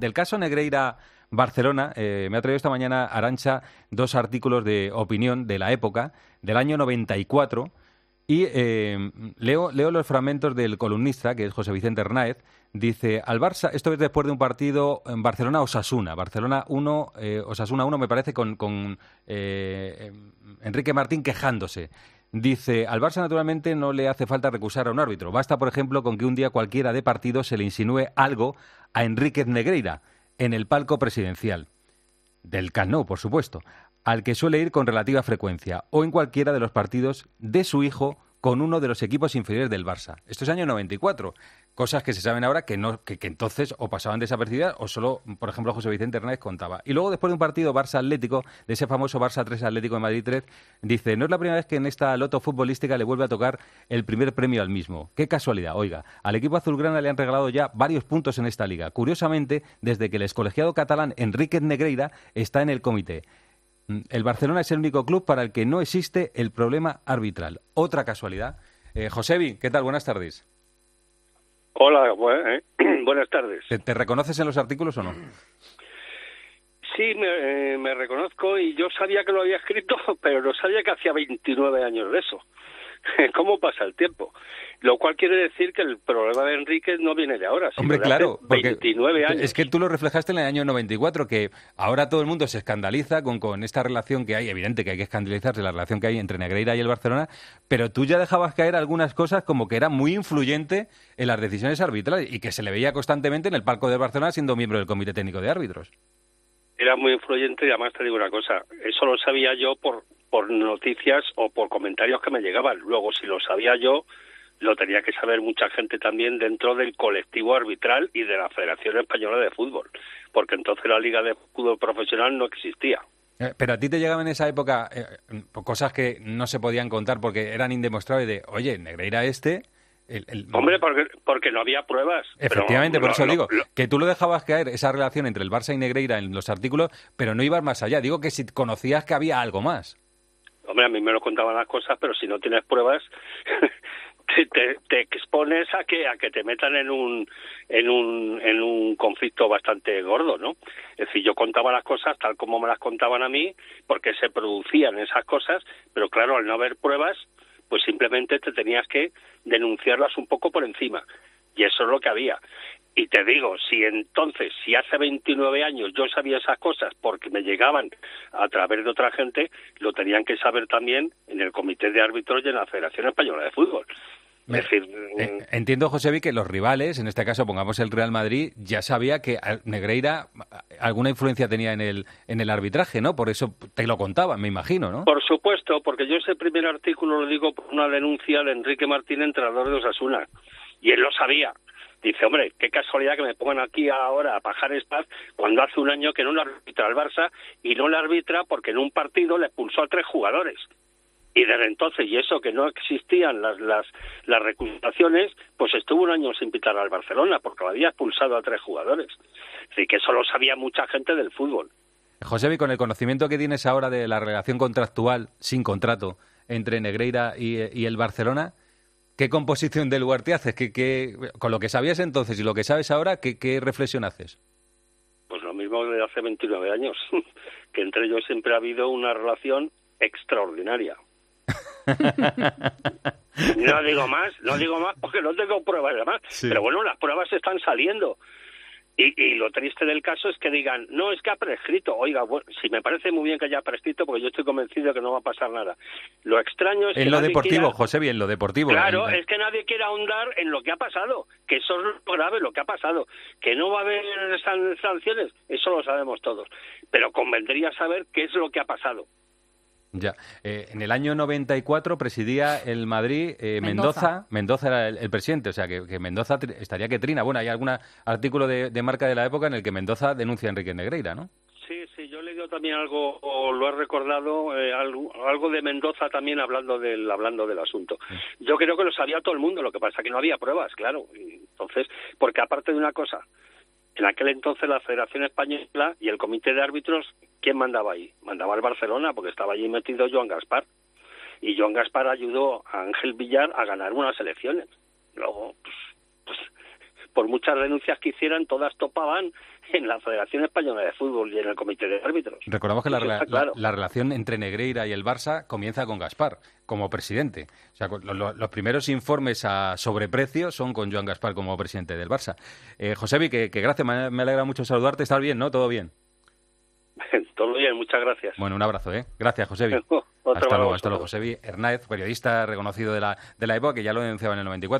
Del caso Negreira Barcelona, eh, me ha traído esta mañana Arancha dos artículos de opinión de la época, del año 94, y eh, leo, leo los fragmentos del columnista, que es José Vicente Hernáez, dice, al Barça, esto es después de un partido en Barcelona-Osasuna, Barcelona 1, eh, Osasuna 1 me parece con, con Enrique Martín quejándose. Dice, al Barça naturalmente no le hace falta recusar a un árbitro. Basta, por ejemplo, con que un día cualquiera de partido se le insinúe algo a Enríquez Negreira en el palco presidencial. Del Camp por supuesto, al que suele ir con relativa frecuencia, o en cualquiera de los partidos de su hijo con uno de los equipos inferiores del Barça. Esto es año 94 cosas que se saben ahora que, no, que, entonces o pasaban desapercibidas o solo, por ejemplo, José Vicente Hernández contaba. Y luego, después de un partido Barça-Atlético, de ese famoso Barça 3 Atlético de Madrid 3, dice, no es la primera vez que en esta loto futbolística le vuelve a tocar el primer premio al mismo. Qué casualidad, oiga, al equipo azulgrana le han regalado ya varios puntos en esta liga. Curiosamente, desde que el excolegiado catalán Enrique Negreira está en el comité. Mm, el Barcelona es el único club para el que no existe el problema arbitral. Otra casualidad. Eh, Josebi, ¿qué tal? Buenas tardes. Hola, eh, buenas tardes. ¿Te, reconoces en los artículos o no? Sí, me, me, reconozco y yo sabía que lo había escrito, pero no sabía que hacía 29 años de eso. ¿Cómo pasa el tiempo? Lo cual quiere decir que el problema de Enrique no viene de ahora. Hombre, claro, porque 29 años. es que tú lo reflejaste en el año 94, que ahora todo el mundo se escandaliza con, con esta relación que hay, evidente que hay que escandalizarse, la relación que hay entre Negreira y el Barcelona, pero tú ya dejabas caer algunas cosas como que era muy influyente en las decisiones arbitrales y que se le veía constantemente en el palco del Barcelona siendo miembro del Comité Técnico de Árbitros era muy influyente y además te digo una cosa, eso lo sabía yo por, por noticias o por comentarios que me llegaban. Luego, si lo sabía yo, lo tenía que saber mucha gente también dentro del colectivo arbitral y de la Federación Española de Fútbol, porque entonces la Liga de Fútbol Profesional no existía. Eh, pero a ti te llegaban en esa época eh, cosas que no se podían contar porque eran indemostrables de, oye, Negreira este Hombre, porque, porque no había pruebas. Efectivamente, por eso digo, que tú lo dejabas caer, esa relación entre el Barça y Negreira en los artículos, pero no ibas más allá. Digo que si conocías que había algo más. Hombre, a mí me lo contaban las cosas, pero si no tienes pruebas, te, te, expones a que a que te metan en un en un en un conflicto bastante gordo, ¿no? Es decir, yo contaba las cosas tal como me las contaban a mí, porque se producían esas cosas, pero claro, al no haber pruebas, pues simplemente te tenías que denunciarlas un poco por encima. Y eso es lo que había. Y te digo, si entonces, si hace 29 años yo sabía esas cosas porque me llegaban a través de otra gente, lo tenían que saber también en el Comité de Árbitros y en la Federación Española de Fútbol. Eh, entiendo, José, que los rivales, en este caso pongamos el Real Madrid, ya sabía que Negreira alguna influencia tenía en el, en el arbitraje, ¿no? Por eso te lo contaba, me imagino, ¿no? Por supuesto, porque yo ese primer artículo lo digo por una denuncia de Enrique Martín, entrenador de Osasuna, y él lo sabía. Dice, hombre, qué casualidad que me pongan aquí ahora a pajar estas cuando hace un año que no le arbitra al Barça y no le arbitra porque en un partido le expulsó a tres jugadores y desde entonces, y eso que no existían las, las, las recusaciones, pues estuvo un año sin pitar al Barcelona, porque lo había expulsado a tres jugadores. Así que eso lo sabía mucha gente del fútbol. José, con el conocimiento que tienes ahora de la relación contractual sin contrato entre Negreira y, el Barcelona, ¿qué composición del lugar te haces? ¿Qué, con lo que sabías entonces y lo que sabes ahora, ¿qué, qué reflexión haces? Pues lo mismo de hace 29 años, que entre ellos siempre ha habido una relación extraordinaria. no digo más, no digo más porque no tengo pruebas de más. Pero bueno, las pruebas están saliendo. Y, lo triste del caso es que digan, no, es que ha prescrito. Oiga, bueno, si me parece muy bien que haya prescrito, porque yo estoy convencido de que no va a pasar nada. Lo extraño es en lo deportivo, José, bien, lo deportivo. Claro, es que nadie quiere ahondar en lo que ha pasado, que eso es lo grave, lo que ha pasado. Que no va a haber sanciones, eso lo sabemos todos. Pero convendría saber qué es lo que ha pasado. Ya. Eh, en el año 94 presidía el Madrid eh, Mendoza. Mendoza. era el, presidente, o sea que, Mendoza estaría que trina. Bueno, hay algún artículo de, marca de la época en el que Mendoza denuncia a Enrique Negreira, ¿no? Sí, sí, yo he leído también algo, o lo he recordado, eh, algo, de Mendoza también hablando del, hablando del asunto. Yo creo que lo sabía todo el mundo, lo que pasa que no había pruebas, claro. Entonces, porque aparte de una cosa, en aquel entonces la Federación Española y el Comité de Árbitros, ¿quién mandaba ahí? Mandaba el Barcelona, porque estaba allí metido Joan Gaspar. Y Joan Gaspar ayudó a Ángel Villar a ganar unas elecciones. Luego, pues, por muchas denuncias que hicieran, todas topaban en la Federación Española de Fútbol y en el Comité de Árbitros. Recordamos que la, relación entre Negreira y el Barça comienza con Gaspar como presidente. O sea, los primeros informes a sobreprecio son con Joan Gaspar como presidente del Barça. Eh, Josebi, que, que gracias, me, me alegra mucho saludarte. ¿Estás bien, no? ¿Todo bien? Todo bien, muchas gracias. Bueno, un abrazo, ¿eh? Gracias, Josebi. hasta luego, hasta luego, Josebi Hernández, periodista reconocido de la, de la época, que ya lo denunciaba en el 94.